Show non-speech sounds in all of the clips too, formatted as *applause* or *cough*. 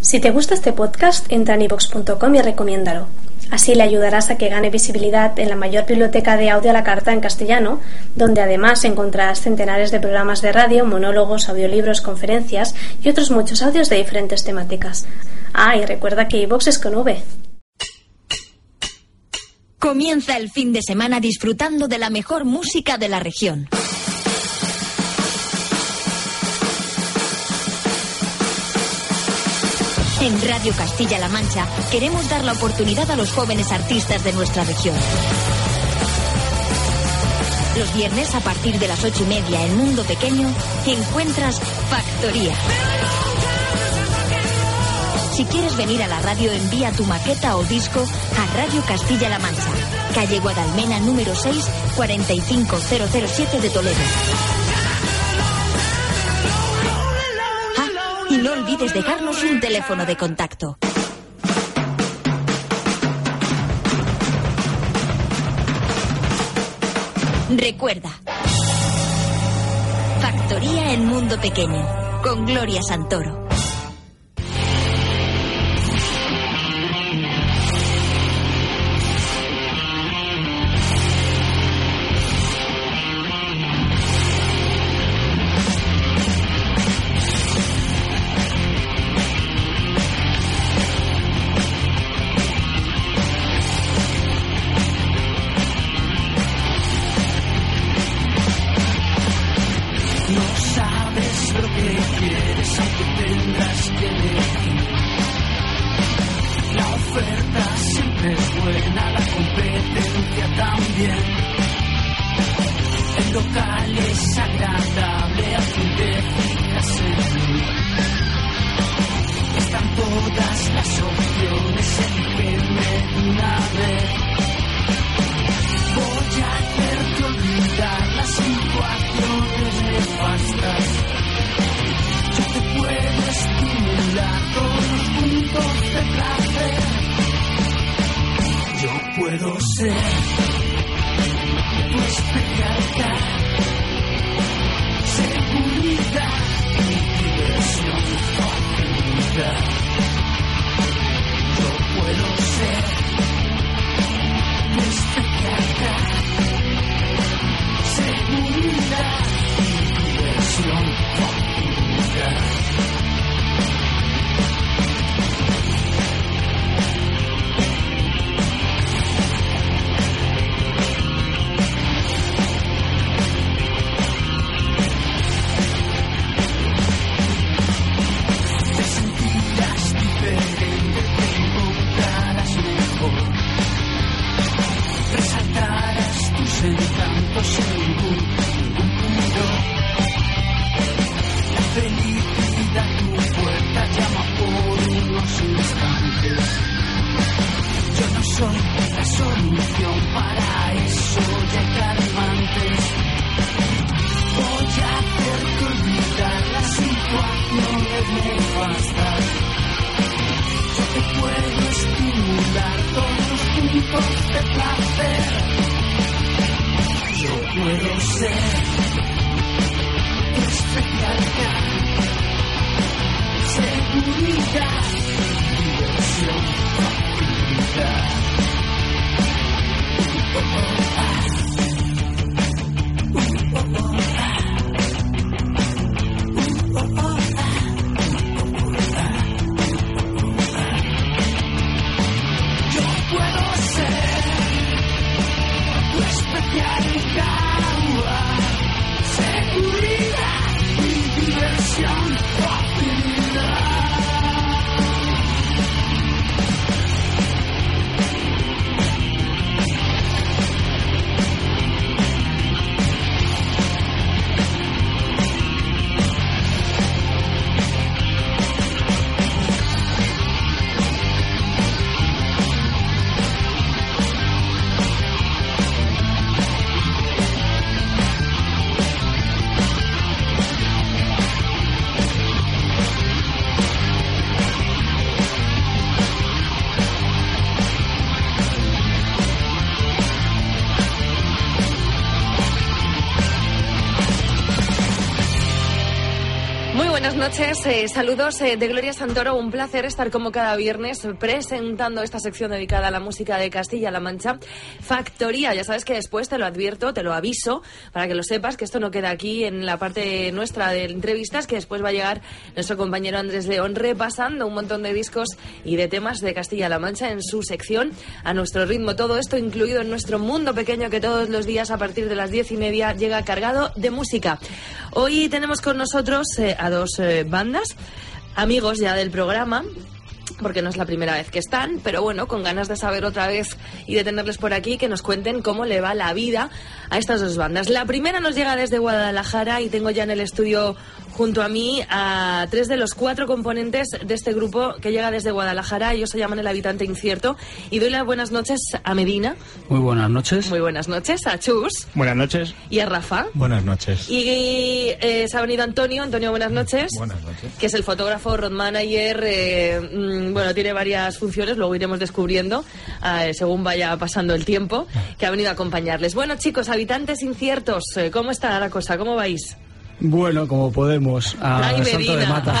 Si te gusta este podcast, entra en ivox.com y recomiéndalo. Así le ayudarás a que gane visibilidad en la mayor biblioteca de audio a la carta en castellano, donde además encontrarás centenares de programas de radio, monólogos, audiolibros, conferencias y otros muchos audios de diferentes temáticas. Ah, y recuerda que iVox es con V. Comienza el fin de semana disfrutando de la mejor música de la región. En Radio Castilla-La Mancha queremos dar la oportunidad a los jóvenes artistas de nuestra región. Los viernes a partir de las ocho y media en Mundo Pequeño encuentras Factoría. Si quieres venir a la radio, envía tu maqueta o disco a Radio Castilla-La Mancha, calle Guadalmena número 6, 45007 de Toledo. No olvides dejarnos un teléfono de contacto. Recuerda. Factoría en Mundo Pequeño, con Gloria Santoro. Puntos de placer. Yo puedo ser especialidad, seguridad, diversión, facilidad. Yo diversión, noches, eh, saludos eh, de Gloria Santoro. Un placer estar como cada viernes presentando esta sección dedicada a la música de Castilla-La Mancha. Factoría, ya sabes que después te lo advierto, te lo aviso, para que lo sepas, que esto no queda aquí en la parte nuestra de entrevistas, que después va a llegar nuestro compañero Andrés León repasando un montón de discos y de temas de Castilla-La Mancha en su sección, a nuestro ritmo. Todo esto incluido en nuestro mundo pequeño que todos los días a partir de las diez y media llega cargado de música. Hoy tenemos con nosotros eh, a dos bandas, amigos ya del programa, porque no es la primera vez que están, pero bueno, con ganas de saber otra vez y de tenerles por aquí, que nos cuenten cómo le va la vida a estas dos bandas. La primera nos llega desde Guadalajara y tengo ya en el estudio junto a mí a tres de los cuatro componentes de este grupo que llega desde Guadalajara. Ellos se llaman El Habitante Incierto. Y doy las buenas noches a Medina. Muy buenas noches. Muy buenas noches a Chus. Buenas noches. Y a Rafa. Buenas noches. Y eh, se ha venido Antonio. Antonio, buenas noches. Buenas noches. Que es el fotógrafo, road manager. eh, mm, bueno, tiene varias funciones, luego iremos descubriendo eh, según vaya pasando el tiempo, que ha venido a acompañarles. Bueno, chicos, habitantes inciertos, eh, ¿cómo está la cosa? ¿Cómo vais? Bueno, como podemos, a Ay, de mata.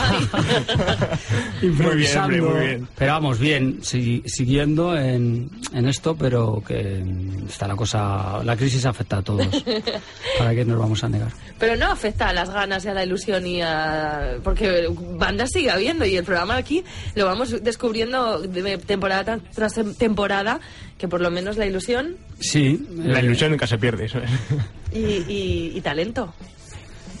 Improvisando. Muy bien, muy bien. Pero vamos, bien, si- siguiendo en, en esto, pero que está la cosa, la crisis afecta a todos. *laughs* ¿Para qué nos vamos a negar? Pero no afecta a las ganas y a la ilusión y a... Porque bandas sigue habiendo y el programa aquí lo vamos descubriendo de temporada tras temporada, que por lo menos la ilusión Sí. La eh, ilusión nunca se pierde. Eso es. y, y- y talento.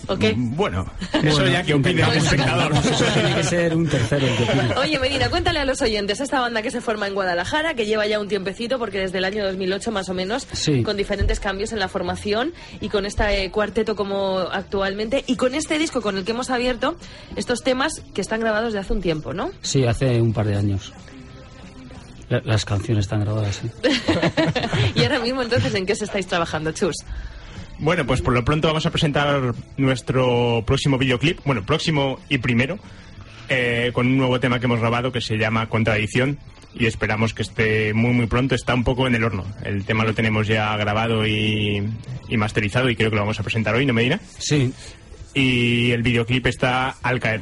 ¿O qué? Bueno, *laughs* eso ya que el intentamos, espectador. intentamos. *laughs* Eso tiene que ser un tercero el que opine. Oye, Medina, cuéntale a los oyentes esta banda que se forma en Guadalajara, que lleva ya un tiempecito, porque desde el año 2008 más o menos, Sí. con diferentes cambios en la formación y con este cuarteto como actualmente, y con este disco con el que hemos abierto estos temas que están grabados de hace un tiempo, ¿no? Sí, hace un par de años. La- Las canciones están grabadas, sí. *laughs* y ahora mismo, entonces, ¿en qué se estáis trabajando, Chus? Bueno, pues por lo pronto vamos a presentar nuestro próximo videoclip, bueno, próximo y primero, eh, con un nuevo tema que hemos grabado que se llama Contradicción y esperamos que esté muy muy pronto, está un poco en el horno. El tema lo tenemos ya grabado y, y masterizado y creo que lo vamos a presentar hoy, ¿no, Medina? Sí, Y el videoclip está al caer.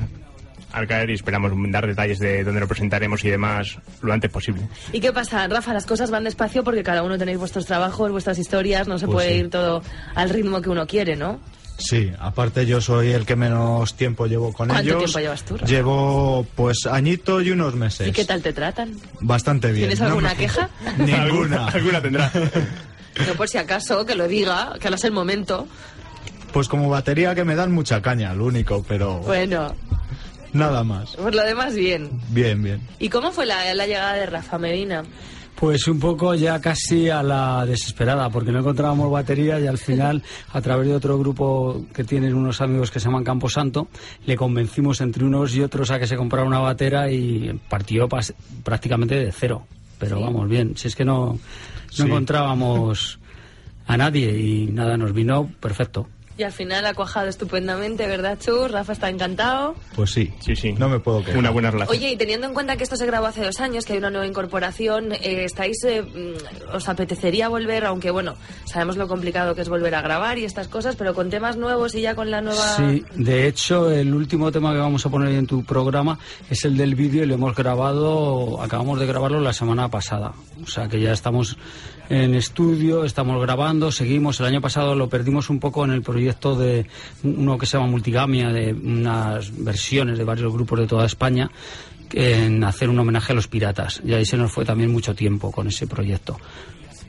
Al caer y esperamos dar detalles de dónde lo presentaremos y demás lo antes posible. ¿Y qué pasa, Rafa? Las cosas van despacio porque cada uno tenéis vuestros trabajos, vuestras historias, no se Pues puede sí. ir todo al ritmo que uno quiere, ¿no? Sí, aparte yo soy el que menos tiempo llevo con ¿Cuánto ellos. tiempo llevas tú, Rafa? Llevo pues añito y unos meses. ¿Y qué tal te tratan? Bastante bien. ¿Tienes No alguna me- queja? *laughs* Ninguna. Alguna tendrá. *laughs* No por si acaso, que lo diga, que ahora es el momento. Pues como batería que me dan mucha caña, lo único, pero Bueno, nada más. por lo demás, bien. Bien, bien. ¿Y cómo fue la, la llegada de Rafa Medina? Pues un poco ya casi a la desesperada, porque no encontrábamos batería y al final, a través de otro grupo que tienen unos amigos que se llaman Camposanto, le convencimos entre unos y otros a que se comprara una batera y partió pas- prácticamente de cero. Pero vamos, bien, si es que no, no Sí. encontrábamos a nadie y nada, nos vino perfecto. Y al final ha cuajado estupendamente, ¿verdad, Chus? Rafa está encantado. Pues sí. Sí, sí. No me puedo quejar. Una buena relación. Oye, y teniendo en cuenta que esto se grabó hace dos años, que hay una nueva incorporación, eh, ¿estáis, eh, mm, os apetecería volver, aunque bueno, sabemos lo complicado que es volver a grabar y estas cosas, pero con temas nuevos y ya con la nueva... Sí, de hecho, el último tema que vamos a poner en tu programa es el del vídeo y lo hemos grabado, acabamos de grabarlo la semana pasada. O sea que ya estamos en estudio, estamos grabando, seguimos. El año pasado lo perdimos un poco en el proyecto de uno que se llama Multigamia, de unas versiones de varios grupos de toda España en hacer un homenaje a los piratas. Y ahí se nos fue también mucho tiempo con ese proyecto.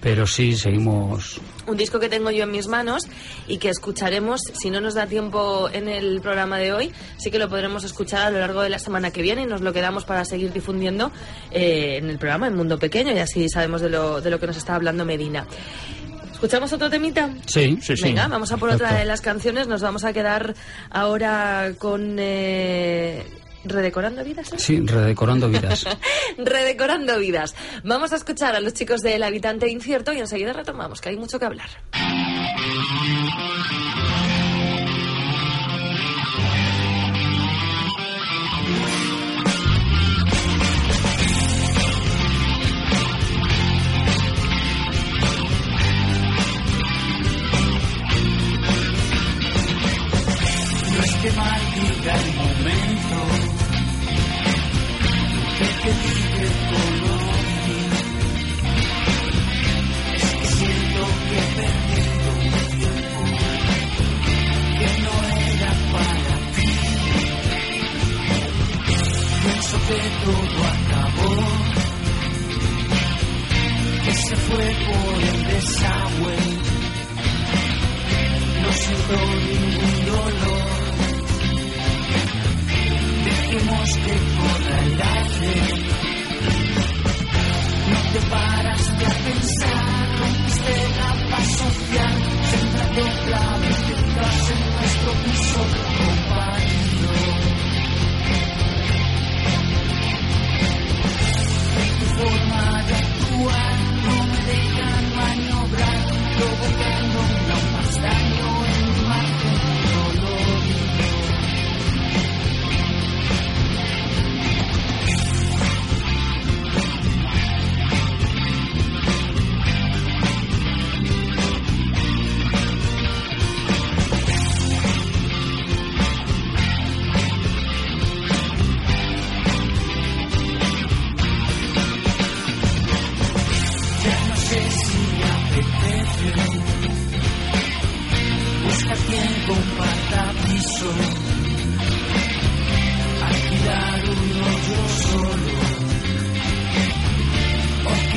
Pero sí, seguimos un disco que tengo yo en mis manos y que escucharemos, si no nos da tiempo en el programa de hoy, sí que lo podremos escuchar a lo largo de la semana que viene y nos lo quedamos para seguir difundiendo eh, en el programa, en Mundo Pequeño, y así sabemos de lo, de lo que nos está hablando Medina. ¿Escuchamos otro temita? Sí, Sí, sí. Venga, vamos a por otra de las canciones. Nos vamos a quedar ahora con... eh, ¿Redecorando vidas? eh? sí, redecorando vidas. *laughs* Redecorando vidas. Vamos a escuchar a los chicos del Habitante Incierto y enseguida retomamos, que hay mucho que hablar. De mi de todo, es que siento que he perdido un tiempo que no era para ti. Pienso que todo acabó, que se fue por el desagüe. No siento ningún dolor. Dejemos que corra el aire. No te paraste a pensar, rompiste la paz social, sembrando claves detrás en nuestro piso compartido. Tu forma de actuar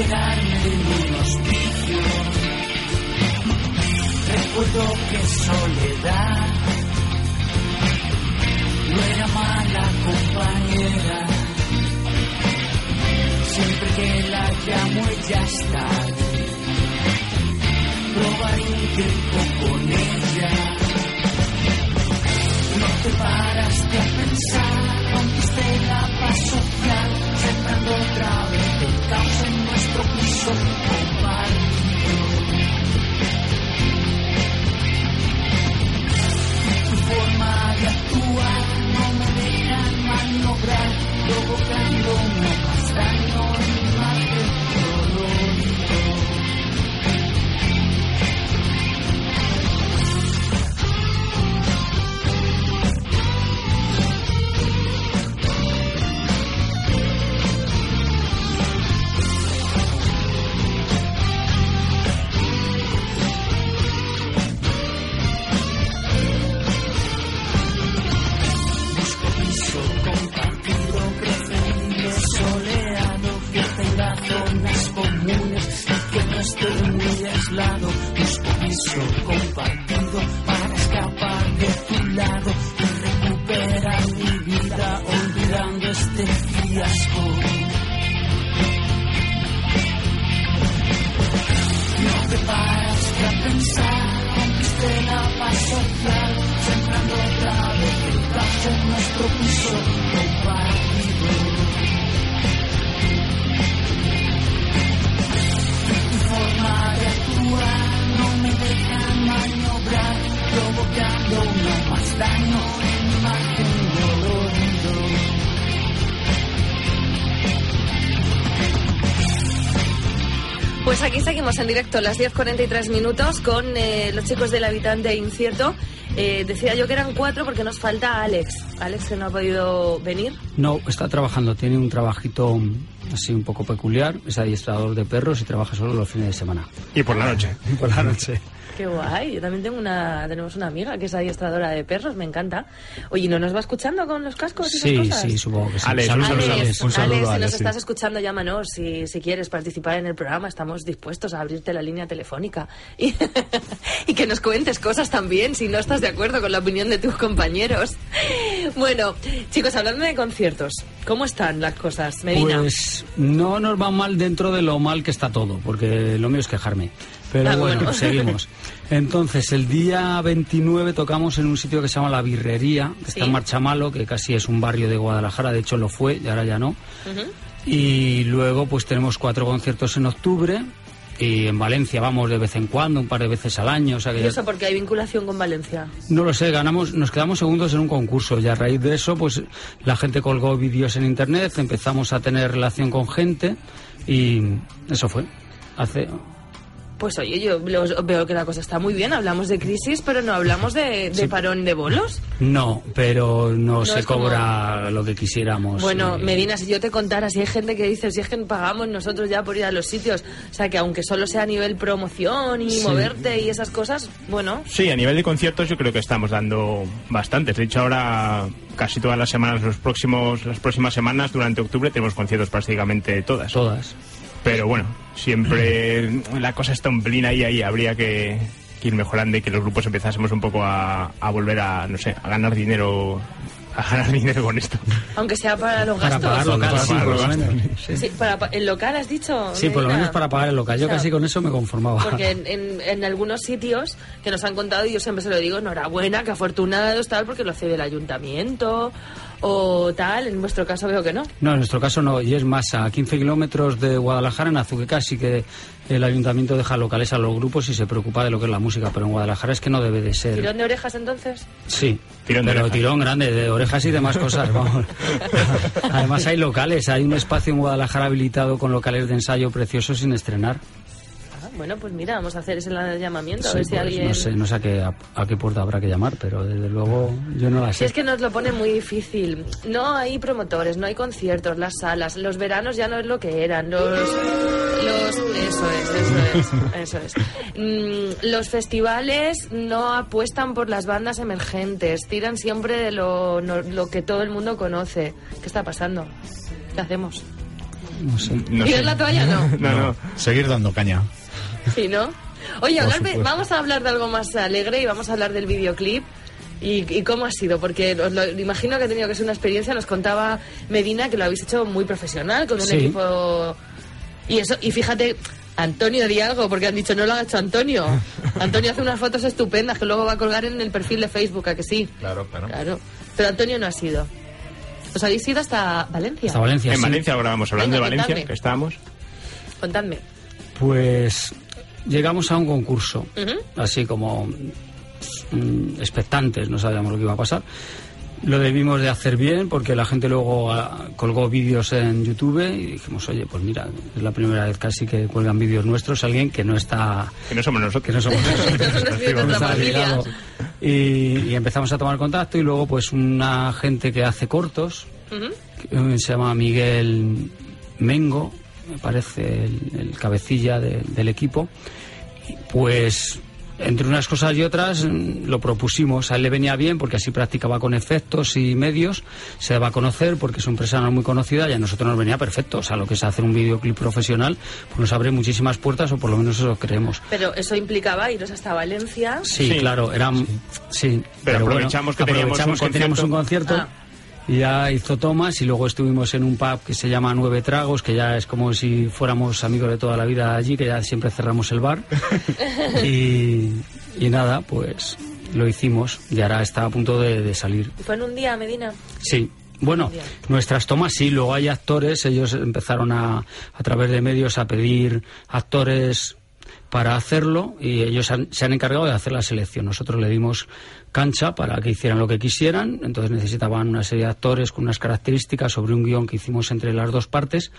quedarme en un hospicio. Recuerdo que soledad no era mala compañera. Siempre que la llamo ella está. Probaré un tiempo con ella. No te paraste a pensar, rompiste la paz social, sembrando otra vez el caos en nuestro piso Pues aquí seguimos en directo, las 10.43 minutos, con eh, los chicos del habitante incierto. Eh, decía yo que eran cuatro porque nos falta Alex. Alex que no ha podido venir. No, está trabajando, tiene un trabajito así un poco peculiar, es adiestrador de perros y trabaja solo los fines de semana. Y por la noche. *laughs* Por la noche. Qué guay. Yo también tengo una, tenemos una amiga que es adiestradora de perros, me encanta. Oye, ¿no nos va escuchando con los cascos y esas Sí, cosas? sí, supongo que sí. Alex, saludo. Alex, Un saludo, Alex, si Alex, nos sí. estás escuchando, llámanos. Si, si quieres participar en el programa, estamos dispuestos a abrirte la línea telefónica. Y, *laughs* y que nos cuentes cosas también, si no estás de acuerdo con la opinión de tus compañeros. Bueno, chicos, hablando de conciertos, ¿cómo están las cosas? Medina. Pues no nos va mal dentro de lo mal que está todo, porque lo mío es quejarme. Pero Ah, bueno, seguimos. Entonces, el día 29 tocamos en un sitio que se llama La Birrería, que está en Marchamalo, que casi es un barrio de Guadalajara, de hecho lo fue y ahora ya no. Y luego pues tenemos cuatro conciertos en octubre y en Valencia vamos de vez en cuando, un par de veces al año. O sea que ¿Y ya- eso porque hay vinculación con Valencia? no lo sé, ganamos, nos quedamos segundos en un concurso y a raíz de eso, pues la gente colgó vídeos en internet, empezamos a tener relación con gente y eso fue. Hace Pues oye, yo veo que la cosa está muy bien. Hablamos de crisis, pero no hablamos de, de parón de bolos. no, pero no, No se como- cobra lo que quisiéramos. Bueno, Y- Medina, si yo te contara, si hay gente que dice, si es que pagamos nosotros ya por ir a los sitios, o sea, que aunque solo sea a nivel promoción y Sí. moverte y esas cosas, bueno, Sí, a nivel de conciertos yo creo que estamos dando bastantes. De hecho, ahora casi todas las semanas, los próximos, las próximas semanas, durante octubre, tenemos conciertos prácticamente todas. Todas. Pero bueno, siempre la cosa está un pelín ahí, ahí. Habría que, que ir mejorando y que los grupos empezásemos un poco a, a volver a, no sé, a ganar dinero a ganar *laughs* dinero con esto. Aunque sea para los Para gastos. pagar local, para sí, pagar por lo los menos. gastos. Sí, Sí, para, pa- el local has dicho. Sí, por lo menos para pagar el local. Yo O sea, casi con eso me conformaba. Porque en, en- en algunos sitios que nos han contado, y yo siempre se lo digo, enhorabuena, que afortunados, tal, porque lo cede el ayuntamiento o tal. En vuestro caso veo que no. No, en nuestro caso no, y es más, a 15 kilómetros de Guadalajara, en Azuqueca, sí que el ayuntamiento deja locales a los grupos y se preocupa de lo que es la música, pero en Guadalajara es que no debe de ser. ¿Tirón de orejas entonces? Sí, Tirón de pero orejas. tirón grande, de orejas y demás cosas, *laughs* vamos. Además hay locales, hay un espacio en Guadalajara habilitado con locales de ensayo preciosos sin estrenar. Bueno, pues mira, vamos a hacer ese llamamiento, a Sí, ver si pues, alguien... No sé, no sé a qué, a, a qué puerta habrá que llamar, pero desde luego yo no la Si sé. es que nos lo pone muy difícil. No hay promotores, no hay conciertos, las salas, los veranos ya no es lo que eran, los... los eso es, eso es, *laughs* eso es. Mm, los festivales no apuestan por las bandas emergentes, tiran siempre de lo, no- lo que todo el mundo conoce. ¿Qué está pasando? ¿Qué hacemos? No sé. No ¿Tiras sé. la toalla? No. *laughs* No, no. Seguir dando caña. *laughs* Sí, ¿no? Oye, Por hablar de- supuesto. vamos a hablar de algo más alegre y vamos a hablar del videoclip. ¿Y, y cómo ha sido? Porque os lo, imagino que ha tenido que ser una experiencia. Nos contaba Medina que lo habéis hecho muy profesional, con un Sí. equipo... Y eso y fíjate, Antonio di algo, porque han dicho no lo ha hecho Antonio. *laughs* Antonio hace unas fotos estupendas que luego va a colgar en el perfil de Facebook, ¿a que sí? Claro, claro. Claro. Pero Antonio no ha sido. ¿Os habéis ido hasta Valencia? Hasta Valencia, En sí. Valencia lo grabamos, hablando Venga, de Valencia, contadme. que estábamos. Contadme. Pues llegamos a un concurso, así como mm, expectantes, no sabíamos lo que iba a pasar. Lo debimos de hacer bien porque la gente luego ah, colgó vídeos en YouTube y dijimos, oye, pues mira, es la primera vez casi que cuelgan vídeos nuestros alguien que no está Que no somos nosotros. que no somos nosotros. *laughs* Y, y empezamos a tomar contacto y luego pues una gente que hace cortos que, eh, se llama Miguel Mengo me parece el, el cabecilla de- del equipo pues entre unas cosas y otras lo propusimos a él le venía bien porque así practicaba con efectos y medios se daba a conocer porque es una empresa no muy conocida y a nosotros nos venía perfecto o sea lo que es hacer un videoclip profesional pues nos abre muchísimas puertas o por lo menos eso creemos Pero eso implicaba iros hasta Valencia. Sí, Sí. claro, eran. Sí, Pero bueno, aprovechamos que teníamos aprovechamos un que teníamos un concierto. concierto. Ah. Ya hizo tomas y luego estuvimos en un pub que se llama Nueve Tragos, que ya es como si fuéramos amigos de toda la vida allí, que ya siempre cerramos el bar. *laughs* y, y nada, pues lo hicimos y ahora está a punto de, de salir. ¿Y fue en un día, Medina? Sí. Bueno, nuestras tomas sí, luego hay actores, ellos empezaron a, a través de medios a pedir actores para hacerlo y ellos han- se han encargado de hacer la selección. Nosotros le dimos cancha para que hicieran lo que quisieran, entonces necesitaban una serie de actores con unas características sobre un guion que hicimos entre las dos partes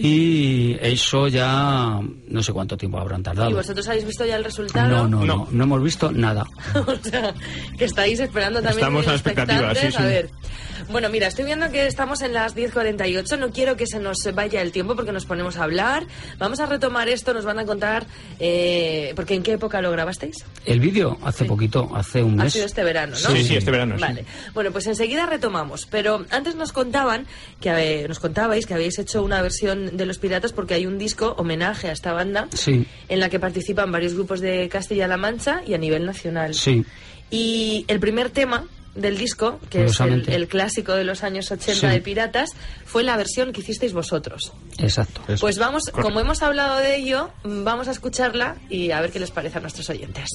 y eso ya no sé cuánto tiempo habrán tardado. ¿Y vosotros habéis visto ya el resultado? No, no, no, No. no hemos visto nada. *laughs* o sea, que estáis esperando también. Estamos a la expectativa, expectantes. sí, sí. A ver. Bueno, mira, estoy viendo que estamos en las 10.48. No quiero que se nos vaya el tiempo porque nos ponemos a hablar. Vamos a retomar esto. Nos van a contar. Eh, porque ¿en qué época lo grabasteis? El vídeo hace Sí. poquito, hace un Ha mes. sido este verano, ¿no? Sí, sí, este verano, sí. Vale. Bueno, pues enseguida retomamos. Pero antes nos contaban que habe- nos contabais que habéis hecho una versión de Los Piratas porque hay un disco homenaje a esta banda Sí. en la que participan varios grupos de Castilla-La Mancha y a nivel nacional. Sí. Y el primer tema del disco, que es el, clásico de los años 80 Sí. de Piratas, fue la versión que hicisteis vosotros. Exacto. Eso. Pues vamos, como hemos hablado de ello, vamos a escucharla y a ver qué les parece a nuestros oyentes.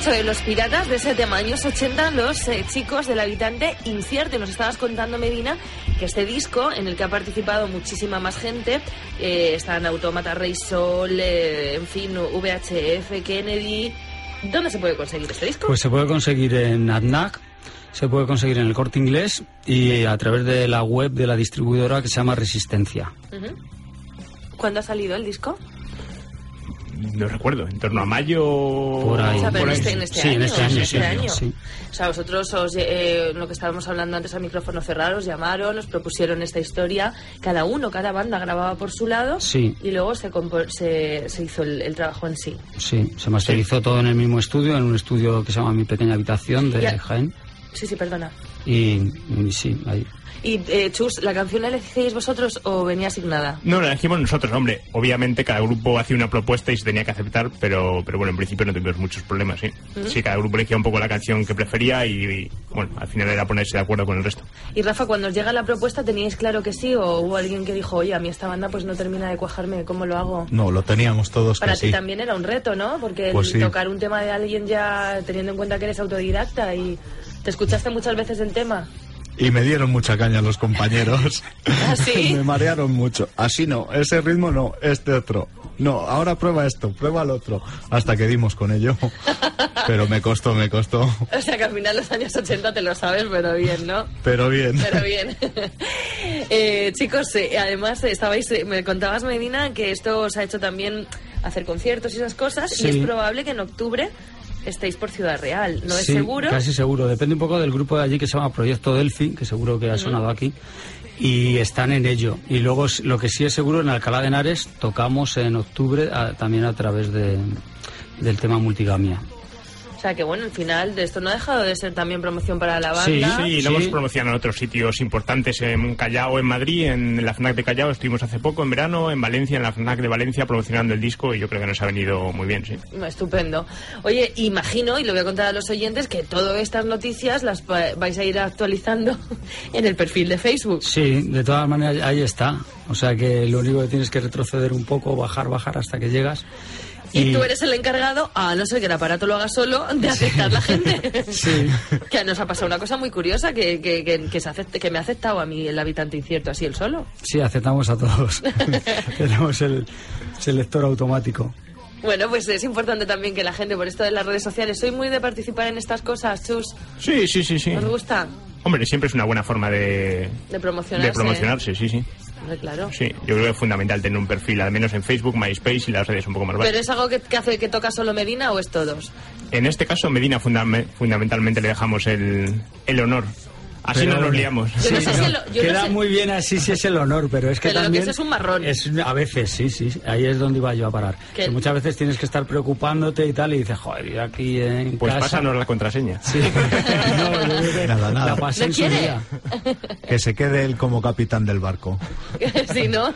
Hecho de los piratas de ese tema, años 80, los eh, chicos del habitante incierto. Nos estabas contando, Medina, que este disco, en el que ha participado muchísima más gente, eh, están Automata Rey Sol, eh, en fin, VHF, Kennedy. ¿Dónde se puede conseguir este disco? Pues se puede conseguir en ADNAC, se puede conseguir en el corte inglés y a través de la web de la distribuidora que se llama Resistencia. ¿Cuándo ha salido el disco? No recuerdo, en torno a mayo. Por ahí. O sea, pero por en ahí. este, en este Sí, año. en este año, en sí, este año. sí. O sea, vosotros, os, eh, lo que estábamos hablando antes al micrófono cerrado, os llamaron, os propusieron esta historia. Cada uno, cada banda grababa por su lado. Sí. Y luego se, se, se hizo el, el trabajo en sí. Sí, se masterizó todo en el mismo estudio, en un estudio que se llama Mi Pequeña Habitación de. Jaén. Sí, sí, perdona. Y, y sí, ahí. Y, eh, Chus, ¿la canción la elegíais vosotros o venía asignada? No, la elegimos nosotros, hombre. Obviamente cada grupo hacía una propuesta y se tenía que aceptar, pero, pero bueno, en principio no tuvimos muchos problemas, sí. Sí, cada grupo elegía un poco la canción que prefería y, y, bueno, al final era ponerse de acuerdo con el resto. Y Rafa, cuando os llega la propuesta, ¿teníais claro que sí o hubo alguien que dijo, oye, a mí esta banda pues no termina de cuajarme, ¿cómo lo hago? No, lo teníamos todos Para que ti sí. también era un reto, ¿no? Porque el Pues sí. tocar un tema de alguien ya teniendo en cuenta que eres autodidacta y te escuchaste muchas veces el tema. Y me dieron mucha caña los compañeros. *laughs* ¿Ah, sí? *laughs* me marearon mucho. Así no, ese ritmo no, este otro. No, ahora prueba esto, prueba el otro. Hasta que dimos con ello. *laughs* Pero me costó, me costó. O sea que al final los años 80 te lo sabes, pero bien, ¿no? Pero bien. Pero bien. Eh, chicos, eh, además estabais, eh, me contabas Medina que esto os ha hecho también hacer conciertos y esas cosas Sí. y es probable que en octubre estéis por Ciudad Real. No es Sí, seguro. Casi seguro. Depende un poco del grupo de allí que se llama Proyecto Delphi, que seguro que ha sonado aquí. Y están en ello. Y luego lo que sí es seguro, en Alcalá de Henares tocamos en octubre a- también a través de, del tema multigamia. O sea que bueno, al final de esto no ha dejado de ser también promoción para la Sí, banda. Sí, sí. lo hemos promocionado en otros sitios importantes, en Callao, en Madrid, en la FNAC de Callao estuvimos hace poco, en verano, en Valencia, en la FNAC de Valencia promocionando el disco y yo creo que nos ha venido muy bien, sí. Estupendo. Oye, imagino, y lo voy a contar a los oyentes, que todas estas noticias las va- vais a ir actualizando *laughs* en el perfil de Facebook. Sí, de todas maneras ahí está. O sea que lo único que tienes que retroceder un poco, bajar, bajar hasta que llegas. Y, Y- tú eres el encargado, a no ser que el aparato lo haga solo, de aceptar la gente. *laughs* Sí. que nos ha pasado una cosa muy curiosa, que, que, que, que se acepte, que me ha aceptado a mí el habitante incierto, así el solo. Sí, aceptamos a todos. *laughs* Tenemos el selector automático. Bueno, pues es importante también que la gente, por esto de las redes sociales, soy muy de participar en estas cosas, chus. Sí, sí, sí, sí. ¿Os gusta? Hombre, siempre es una buena forma de, De promocionarse. de promocionarse, sí, sí. Claro. Sí, yo creo que es fundamental tener un perfil, al menos en Facebook, MySpace y las redes un poco más ¿Pero básicas. es algo que, que hace que toca solo Medina o es todos? En este caso, Medina fundame- fundamentalmente le dejamos el, el honor. Así Pero no nos liamos. Yo no sé si lo- yo no Queda sé- muy bien así si es el honor, pero es que Pero lo que también... es es un marrón. es- a veces, sí, sí, ahí es donde iba yo a parar. Que- Que muchas veces tienes que estar preocupándote y tal, y dices, joder, y aquí en Pues casa... pásanos la contraseña. Sí. *laughs* No, yo creo que Nada, nada. La pasé ¿No en su día. Que se quede él como capitán del barco. *laughs* si no,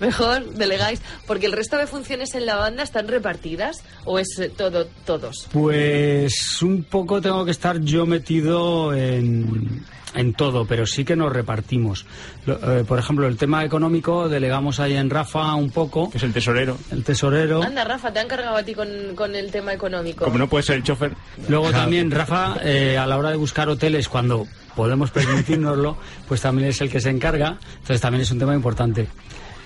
mejor delegáis. Porque el resto de funciones en la banda están repartidas o es eh, todo todos. Pues un poco tengo que estar yo metido en, en todo, pero sí que nos repartimos. Lo- eh, por ejemplo, el tema económico delegamos ahí en Rafa un poco, Que es el tesorero. el tesorero. Anda, Rafa, te han cargado a ti con, con el tema económico. Como no puede ser el chofer, Luego también Rafa, eh, a la hora de buscar hoteles, cuando podemos permitirnoslo, pues también es el que se encarga. Entonces también es un tema importante.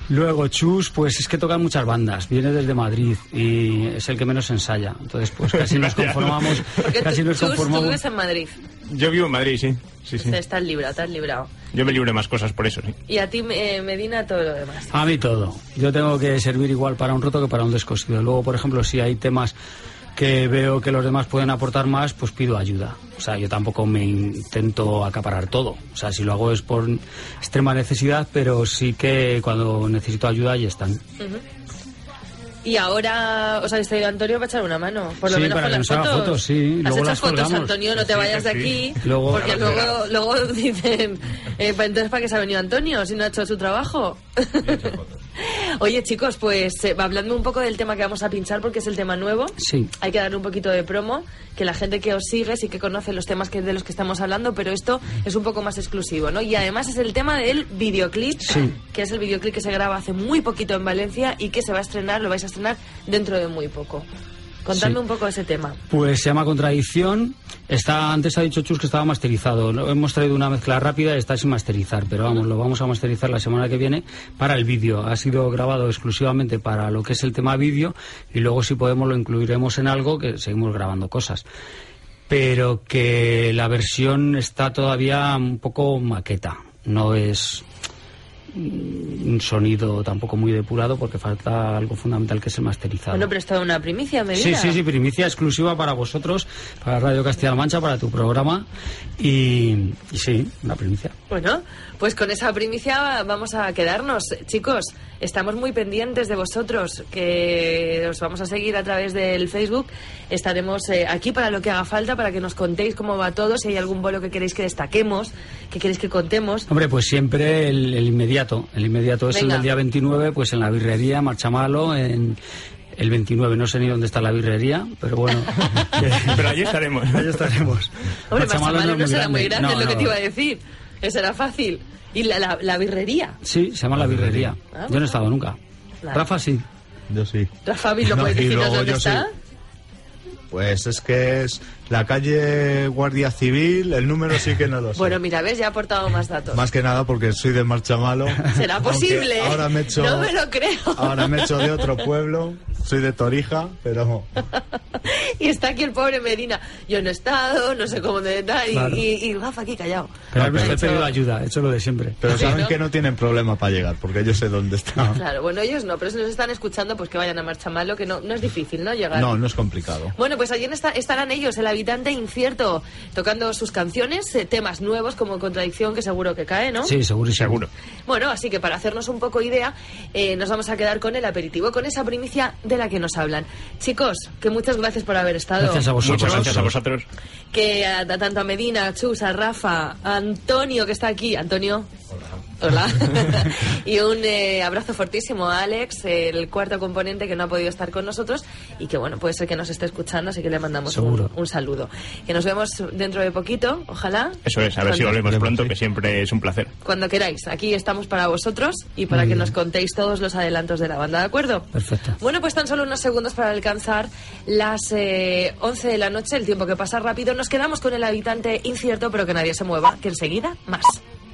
Luego Chus, pues es que tocan muchas bandas, viene desde Madrid y es el que menos ensaya. Entonces pues casi nos *laughs* conformamos, Porque casi tú, nos Chus, tú conformamos. vives en Madrid. yo vivo en Madrid, sí. Sí, sí. Estás librado, estás librado. Yo me libro de más cosas por eso, sí. Y a ti, eh, Medina, todo lo demás. A mí todo. Yo tengo que servir igual para un roto que para un descosido. Luego, por ejemplo, si hay temas que veo que los demás pueden aportar más, pues pido ayuda. O sea, yo tampoco me intento acaparar todo. O sea, si lo hago es por extrema necesidad, pero sí que cuando necesito ayuda, ahí están. Y ahora os habéis traído a Antonio para echar una mano, por lo Sí, menos para con que las nos haga fotos. fotos, sí, Has luego hecho las fotos, colgamos. Antonio, no te Sí, vayas de aquí, Luego- porque luego, luego *laughs* dicen, eh, pa- entonces ¿para qué se ha venido Antonio si no ha hecho su trabajo? *laughs* Oye chicos, pues eh, hablando un poco del tema que vamos a pinchar porque es el tema nuevo. Sí. Hay que darle un poquito de promo, que la gente que os sigue sí que conoce los temas que, de los que estamos hablando, pero esto es un poco más exclusivo, ¿no? Y además es el tema del videoclip, Sí. que es el videoclip que se graba hace muy poquito en Valencia y que se va a estrenar, lo vais a estrenar dentro de muy poco. Contadme Sí. un poco ese tema. Pues se llama Contradicción. Está, antes ha dicho Chus que estaba masterizado. Hemos traído una mezcla rápida y está sin masterizar, pero vamos, lo vamos a masterizar la semana que viene para el vídeo. Ha sido grabado exclusivamente para lo que es el tema vídeo y luego si podemos lo incluiremos en algo que seguimos grabando cosas. Pero que la versión está todavía un poco maqueta. No es un sonido tampoco muy depurado porque falta algo fundamental que es el masterizado. Bueno, pero es una primicia, me Sí, sí, sí, primicia exclusiva para vosotros, para Radio Castilla-La Mancha, para tu programa. Y, y sí, una primicia. Bueno, pues con esa primicia vamos a quedarnos. Chicos, estamos muy pendientes de vosotros, que os vamos a seguir a través del Facebook. Estaremos eh, aquí para lo que haga falta, para que nos contéis cómo va todo, si hay algún bolo que queréis que destaquemos, que queréis que contemos. Hombre, pues siempre el, el inmediato. El inmediato es Venga. el del día 29, pues en la birrería, Marchamalo, en el 29. No sé ni dónde está la birrería, pero bueno. *laughs* Pero allí estaremos. Allí estaremos. Hombre, Marchamalo Marchamalo no es será muy grande, No, es lo que no. te iba a decir. Eso era fácil. Y la, la, la birrería. Sí, se llama la birrería. Ah, Yo no he estado nunca. Claro. Rafa sí. Yo sí. Rafa, ¿lo *laughs* No, puedes luego dónde está? sí. Pues es que es la calle Guardia Civil, el número sí que no lo *laughs* sé. Bueno, mira, ves, ya he aportado más datos. Más que nada porque soy de Marchamalo. *laughs* ¿Será Aunque posible? Ahora me he hecho, No me lo creo. Ahora me he hecho de otro pueblo. Soy de Torija, pero *laughs* y está aquí el pobre Medina. Yo no he estado, no sé cómo de tal. Y, Claro. y, y Rafa aquí callado. Pero he pedido ayuda, he hecho lo de siempre. pero Sí, saben ¿no? que no tienen problema para llegar, porque yo sé dónde está. Claro, bueno, ellos no, pero si nos están escuchando, pues que vayan a Marcha Malo, que no, no es difícil, ¿no? Llegar. No, no es complicado. Bueno, pues allí está- estarán ellos, el habitante incierto, tocando sus canciones, eh, temas nuevos como Contradicción, que seguro que cae, ¿no? Sí, seguro y Seguro. Bueno, así que para hacernos un poco idea, eh, nos vamos a quedar con el aperitivo, con esa primicia de la que nos hablan. Chicos, que muchas gracias por haber estado. Gracias a vosotros. Muchas gracias a vosotros. Que a, a tanto a Medina, a Chus, a Rafa, a Antonio, que está aquí. Antonio. Hola. *laughs* y un eh, abrazo fortísimo a Alex, el cuarto componente que no ha podido estar con nosotros y que, bueno, puede ser que nos esté escuchando, así que le mandamos un, un saludo. Que nos vemos dentro de poquito, ojalá. Eso es, a ver si Cuando- volvemos pronto, que siempre es un placer. Cuando queráis. Aquí estamos para vosotros y para Muy que bien. nos contéis todos los adelantos de la banda, ¿de acuerdo? Perfecto. Bueno, pues tan solo unos segundos para alcanzar las eh, 11 de la noche, el tiempo que pasa rápido. Nos quedamos con el habitante incierto, pero que nadie se mueva, que enseguida más.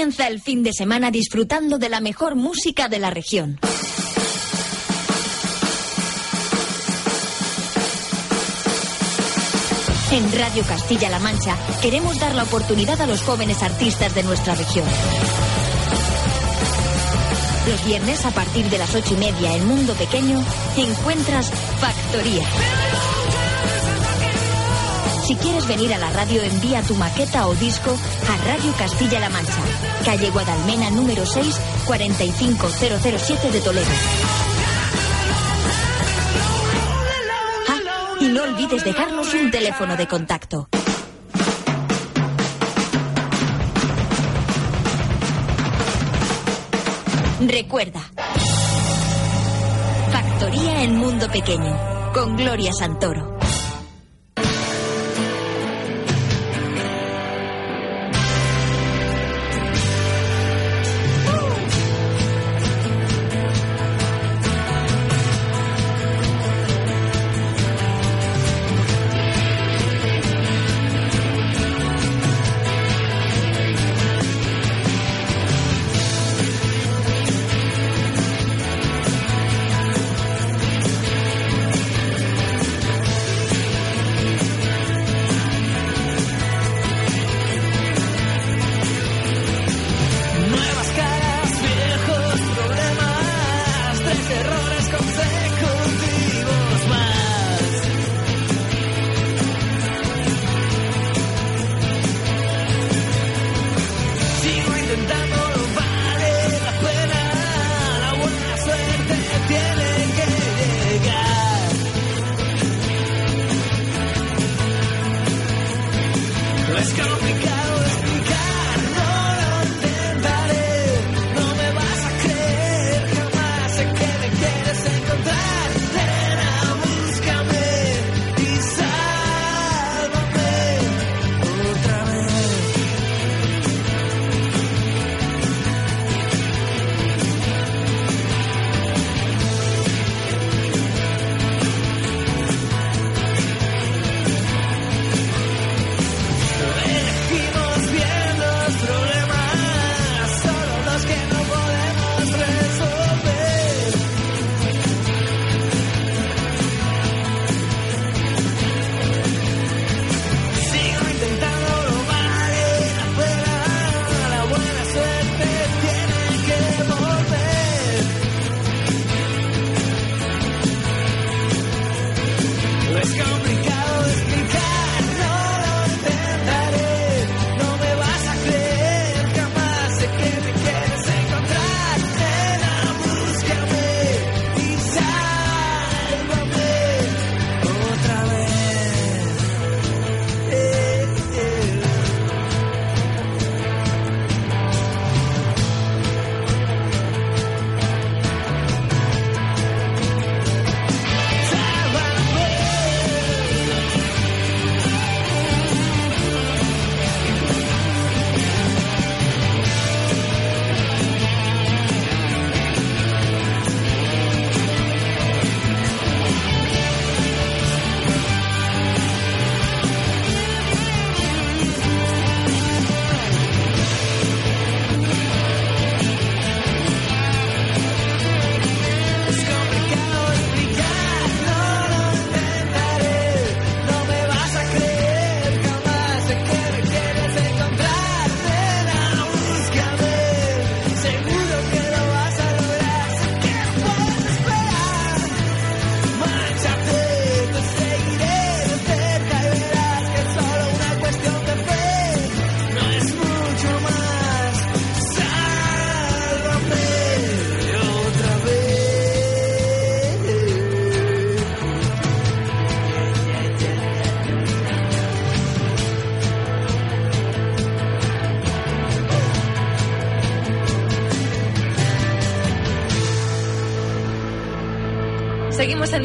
Comienza el fin de semana disfrutando de la mejor música de la región. En Radio Castilla-La Mancha queremos dar la oportunidad a los jóvenes artistas de nuestra región. Los viernes a partir de las ocho y media en Mundo Pequeño encuentras Factoría. Si quieres venir a la radio, envía tu maqueta o disco a Radio Castilla-La Mancha, calle Guadalmena número 6, 45007 de Toledo. Ah, y no olvides dejarnos un teléfono de contacto. Recuerda. Factoría en Mundo Pequeño, con Gloria Santoro.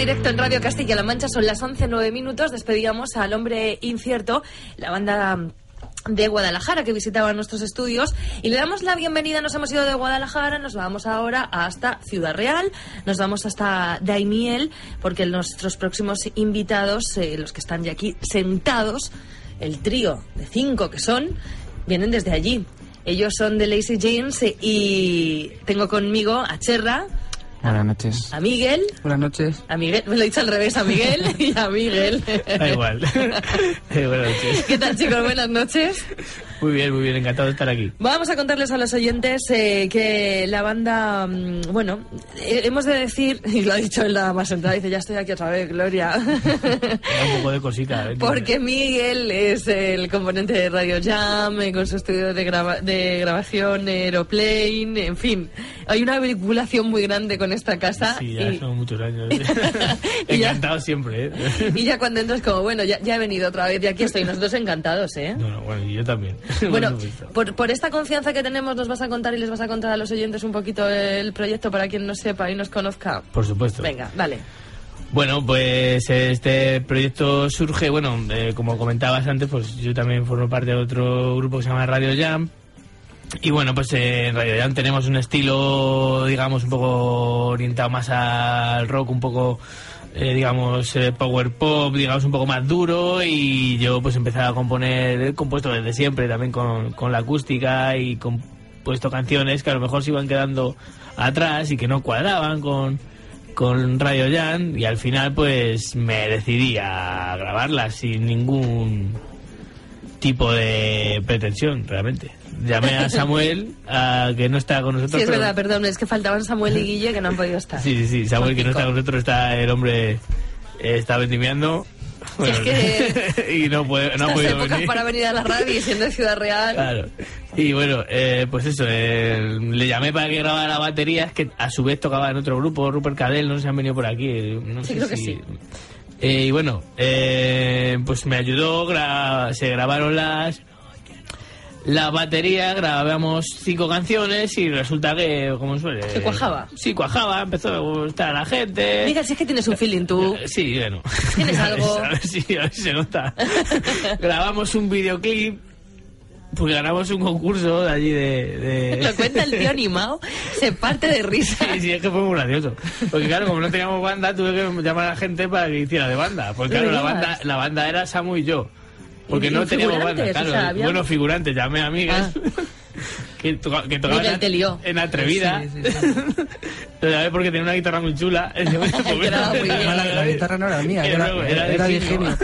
Directo en Radio Castilla-La Mancha, son las 11.09 minutos. Despedíamos al hombre incierto, la banda de Guadalajara que visitaba nuestros estudios y le damos la bienvenida. Nos hemos ido de Guadalajara, nos vamos ahora hasta Ciudad Real, nos vamos hasta Daimiel, porque nuestros próximos invitados, eh, los que están ya aquí sentados, el trío de cinco que son, vienen desde allí. Ellos son de Lazy Jeans y tengo conmigo a Cherra, Buenas noches. a Miguel, Buenas noches. a Miguel, me lo he dicho al revés, a Miguel *laughs* y a Miguel. Da igual. *laughs* Eh, buenas noches. ¿Qué tal chicos? Buenas noches. Muy bien, muy bien, encantado de estar aquí. Vamos a contarles a los oyentes eh, que la banda, mm, bueno, eh, hemos de decir, *laughs* y lo ha dicho él nada más entrada, dice, ya estoy aquí otra vez, Gloria. Un poco de cosita. ¿eh? Porque Miguel es el componente de Radio Jam, eh, con su estudio de, grava- de grabación Aeroplane, en fin. Hay una vinculación muy grande con esta casa. Sí, ya y, son muchos años. *laughs* Y ya- Encantado siempre, ¿eh? y ya cuando entras como, bueno, ya, ya he venido otra vez y aquí estoy. Nosotros encantados, ¿eh? No, no, bueno, y yo también. *laughs* Bueno, Por por, esta confianza que tenemos, nos vas a contar y les vas a contar a los oyentes un poquito el proyecto para quien no sepa y nos conozca. Por supuesto. Venga, dale. Bueno, pues este proyecto surge, bueno, eh, como comentabas antes, pues yo también formo parte de otro grupo que se llama Radio Jam. Y bueno, pues eh, en Radio Jam tenemos un estilo, digamos, un poco orientado más al rock, un poco, eh, digamos, eh, power pop, digamos, un poco más duro. Y yo pues empecé a componer, he compuesto desde siempre también con, con la acústica y compuesto canciones que a lo mejor se iban quedando atrás y que no cuadraban con, con Radio Jan y al final pues me decidí a grabarlas sin ningún tipo de pretensión realmente. Llamé a Samuel, a, que no está con nosotros. Sí, es pero- verdad, perdón, es que faltaban Samuel y Guille que no han podido estar. Sí, sí, sí, Samuel que no está con nosotros, está el hombre, eh, está vendimiando. es que- *laughs* y no, puede, no ha podido venir. para venir a la radio siendo de Ciudad Real. Claro. Y bueno, eh, pues eso, eh, le llamé para que grabara la batería, es que a su vez tocaba en otro grupo, Rupert Cadell, no sé si han venido por aquí. eh, No Sí, sé creo que si- sí. Eh, y bueno, eh, pues me ayudó, gra- se grabaron las la batería, grabamos cinco canciones y resulta que, como suele... ¿Que cuajaba? Sí, cuajaba, empezó a gustar a la gente. Miguel, si es que tienes un feeling tú. *laughs* Sí, bueno. ¿Tienes *laughs* algo? A ver si, a ver si se nota. *laughs* Grabamos un videoclip, porque ganamos un concurso de allí de... de- Lo cuenta el tío animado, se parte de risa. Sí, sí, es que fue muy gracioso. Porque claro, como no teníamos banda, tuve que llamar a la gente para que hiciera de banda. Porque claro, la banda, la banda era Samu y yo. Porque ¿Y- no y teníamos banda, claro. O sea, había- figurantes, llamé a Miguel. Ah. *laughs* Que, toca- que tocaba Miguel en, te lió. en Atrevida. Sí, sí, sí. *laughs* Porque tenía una guitarra muy chula. *laughs* Quedaba muy bien. La, la guitarra no era mía, Era- era, era de era.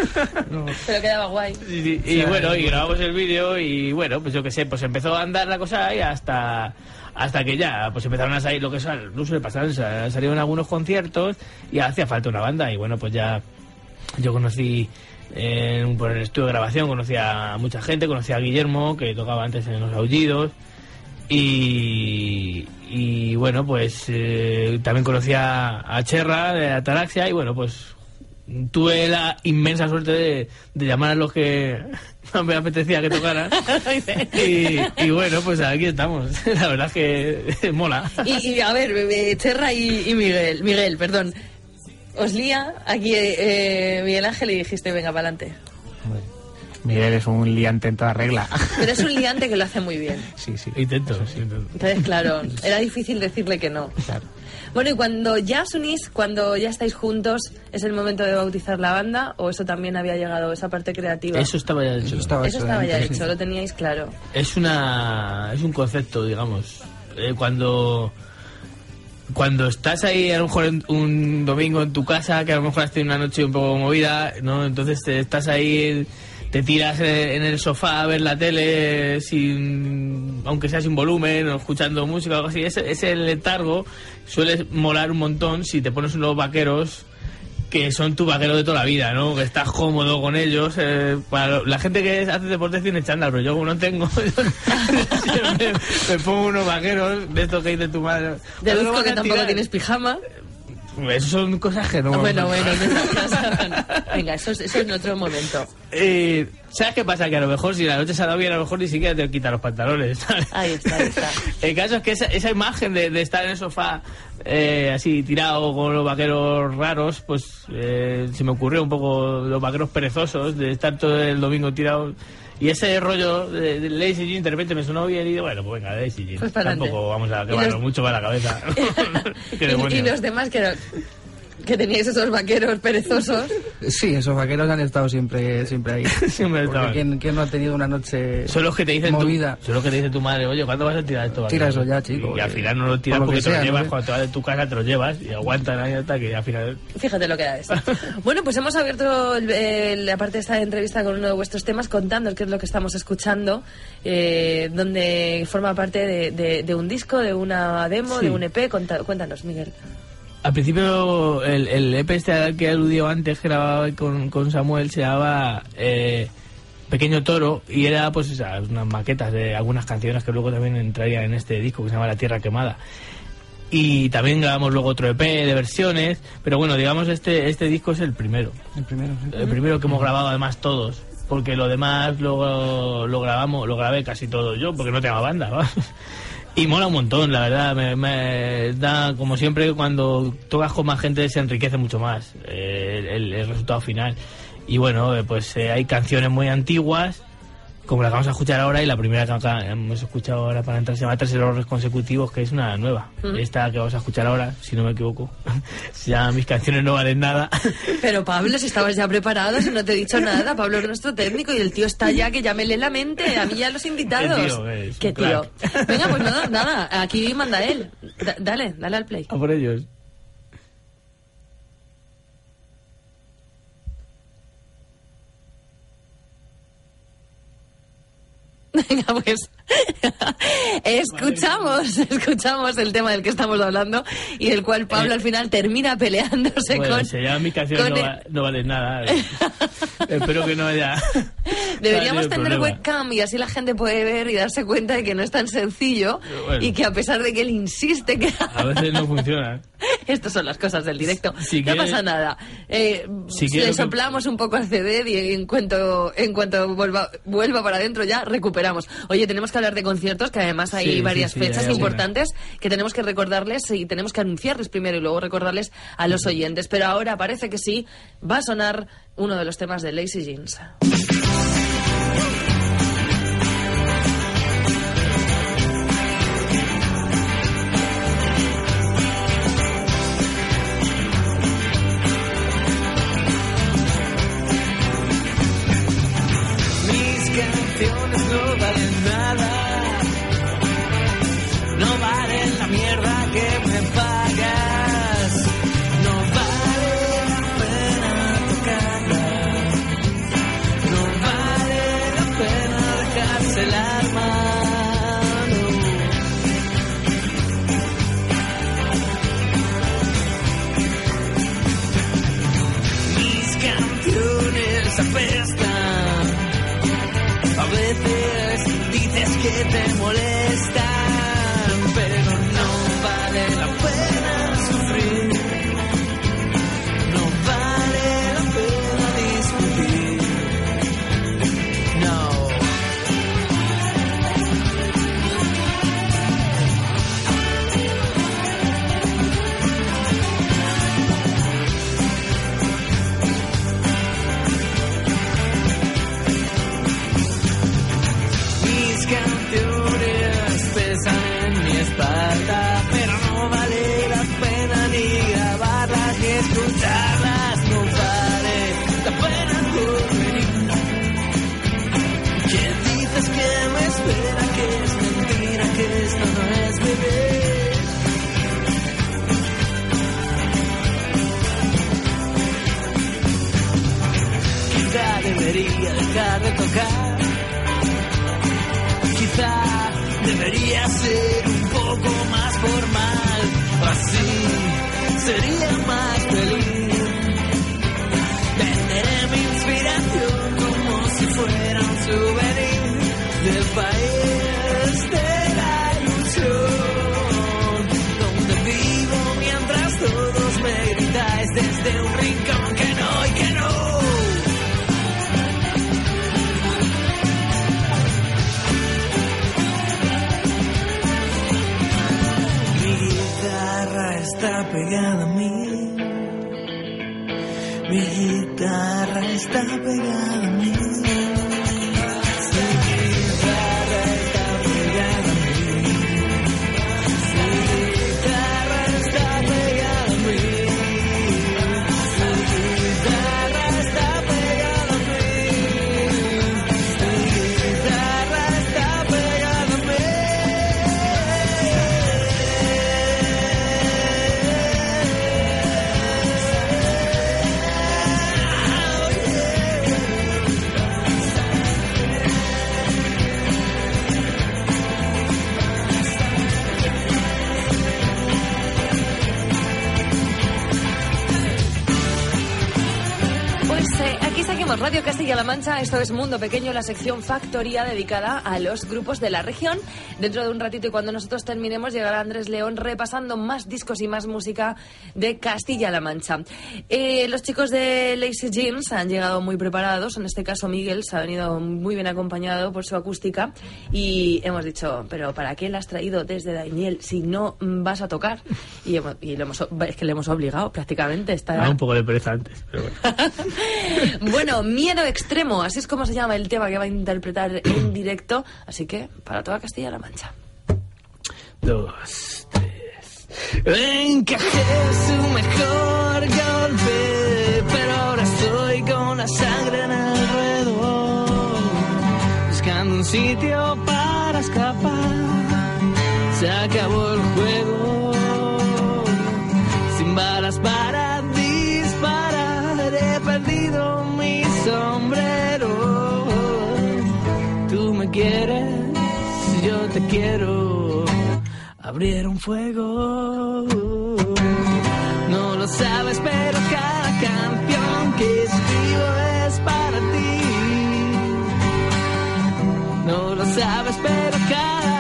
No. Pero quedaba guay. Sí, sí. Y sea, bueno, y grabamos el vídeo y bueno, pues yo qué sé, pues empezó a andar la cosa ahí hasta hasta que ya, pues empezaron a salir lo que sal- no suele pasar, sa- salieron algunos conciertos y hacía falta una banda y bueno, pues ya yo conocí en, por el estudio de grabación, conocí a mucha gente, conocí a Guillermo que tocaba antes en Los Aullidos y, y bueno, pues eh, también conocí a, Cherra de Ataraxia y bueno, pues tuve la inmensa suerte de, de llamar a los que *laughs* más me apetecía que tocaran. *laughs* y, y bueno, pues aquí estamos. *laughs* La verdad es que mola. Y, y, a ver, eh, Cherra y, y Miguel, Miguel, perdón. Os lía aquí eh, Miguel Ángel y dijiste, venga, para adelante. Miguel es un liante en toda regla. *laughs* Pero es un liante que lo hace muy bien. Sí, sí. Intento, intento. Entonces, claro, era difícil decirle que no. Claro. Bueno, y cuando ya os unís, cuando ya estáis juntos, ¿es el momento de bautizar la banda o eso también había llegado, esa parte creativa? Eso estaba ya hecho. Eso estaba Eso hecho estaba ya hecho, sí. lo teníais claro. es una es un concepto digamos Eh, cuando cuando estás ahí a lo mejor en- un domingo en tu casa que a lo mejor has tenido una noche un poco movida no entonces te, estás ahí te tiras en el sofá a ver la tele sin aunque sea sin volumen o escuchando música o algo así. Ese, ese letargo suele molar un montón si te pones unos vaqueros que son tu vaquero de toda la vida, ¿no? Que estás cómodo con ellos. eh, para lo- la gente que hace deporte tiene chándal, pero yo como no tengo, *laughs* siempre me pongo unos vaqueros de estos que dice tu madre. Deduzco "¿Cuándo que tampoco tirar?". tienes pijama. Eso son cosas que no... bueno, bueno. *laughs* Venga, eso es, eso es en otro momento. Eh, ¿Sabes qué pasa? Que a lo mejor si la noche se ha dado bien, a lo mejor ni siquiera te quitas los pantalones. ¿sabes? Ahí está, ahí está. *laughs* El caso es que esa, esa imagen de, de estar en el sofá eh, así tirado con los vaqueros raros, pues eh, se me ocurrió un poco los vaqueros perezosos de estar todo el domingo tirado. Y ese rollo de, de Lazy Jean de repente me sonó bien y digo, bueno, pues venga, Lazy Jean. Pues Tampoco vamos a quemarnos los- mucho para la cabeza. *laughs* *laughs* Y, y los demás que... Que teníais esos vaqueros perezosos. *laughs* Sí, esos vaqueros han estado siempre, siempre ahí. *laughs* Siempre Porque estaban. ¿quién, quién no ha tenido una noche Son los que te dicen tu, movida? son los que te dice tu madre, oye, ¿cuándo vas a tirar esto? Tira vaquero?" eso ya, chico, Y al final no lo tiras por lo porque que te lo sea, llevas, ¿no? cuando te vas de tu casa te lo llevas y aguantan ahí hasta que al final... Fíjate lo que da eso. *laughs* Bueno, pues hemos abierto el- el- la parte de esta entrevista con uno de vuestros temas, contando qué es lo que estamos escuchando, eh, donde forma parte de, de- de un disco, de una demo, Sí. de un EP. Conta- cuéntanos, Miguel. Al principio, el, el EP este al que aludió antes, que grababa con, con Samuel, se llamaba eh, Pequeño Toro y era pues esas, unas maquetas de algunas canciones que luego también entrarían en este disco que se llama La Tierra Quemada. Y también grabamos luego otro EP de versiones, pero bueno, digamos este este disco es el primero. El primero, sí. El primero que hemos grabado además todos, porque lo demás luego lo grabamos, lo grabé casi todo yo, porque no tenía banda. *laughs* ¿va? Y mola un montón, la verdad, me, me da, como siempre, cuando tocas con más gente se enriquece mucho más eh, el, resultado final. Y bueno, eh, pues eh, hay canciones muy antiguas, como la que vamos a escuchar ahora, y la primera que hemos escuchado ahora para entrar se llama Tres Errores Consecutivos, que es una nueva. Esta que vamos a escuchar ahora, si no me equivoco, *laughs* llama Mis canciones no valen nada. *laughs* Pero Pablo, si estabas ya preparado, si no te he dicho nada, Pablo es nuestro técnico y el tío está ya que ya me lee la mente, a mí ya los invitados. El tío es ¿Qué tío? Venga, pues *laughs* nada, nada, aquí manda él. Da- dale, dale al play. A por ellos. *laughs* Venga, pues *laughs* escuchamos, escuchamos el tema del que estamos hablando y del cual Pablo Eh, al final termina peleándose Bueno, con... se llama Mis canciones con no, el- va- no valen nada. *laughs* Espero que no haya... Deberíamos tener webcam y así la gente puede ver y darse cuenta de que no es tan sencillo Bueno. y que a pesar de que él insiste que A veces no funciona. estas son las cosas del directo, Si no quiere- pasa nada. Eh, Si le quiere que- soplamos un poco al CD y en cuanto en cuanto vuelva vuelva para adentro ya recuperamos. Oye, tenemos que hablar de conciertos que además hay Sí, varias sí, fechas hay importantes que tenemos que recordarles y tenemos que anunciarles primero y luego recordarles a los oyentes. Pero ahora parece que sí va a sonar uno de los temas de Lazy Jeans. A veces dices que te molestan, debería dejar de tocar. Quizá debería ser un poco más formal, así sería más feliz. Venderé mi inspiración como si fuera un souvenir del país está Esto es Mundo Pequeño, la sección Factoría dedicada a los grupos de la región. Dentro de un ratito y cuando nosotros terminemos llegará Andrés León repasando más discos y más música de Castilla-La Mancha. Eh, los chicos de Lazy Jeans han llegado muy preparados, en este caso Miguel se ha venido muy bien acompañado por su acústica y hemos dicho, pero ¿para qué la has traído desde Daimiel si no vas a tocar? Y, hemos- y lo hemos- es que le hemos obligado prácticamente. Está Ah, un poco de pereza antes, pero bueno. *laughs* bueno, Miedo Extremo, así es como se llama el tema que va a interpretar en directo. Así que, para toda Castilla-La Mancha. Dos, tres. Encajé su mejor golpe, pero ahora estoy con la sangre en el alrededor, buscando un sitio para escapar. Se acabó el juego, sin balas para disparar. He perdido mi sombrero. Tú me quieres, quiero. Abrieron fuego. No lo sabes, pero cada canción que escribo es para ti. No lo sabes, pero cada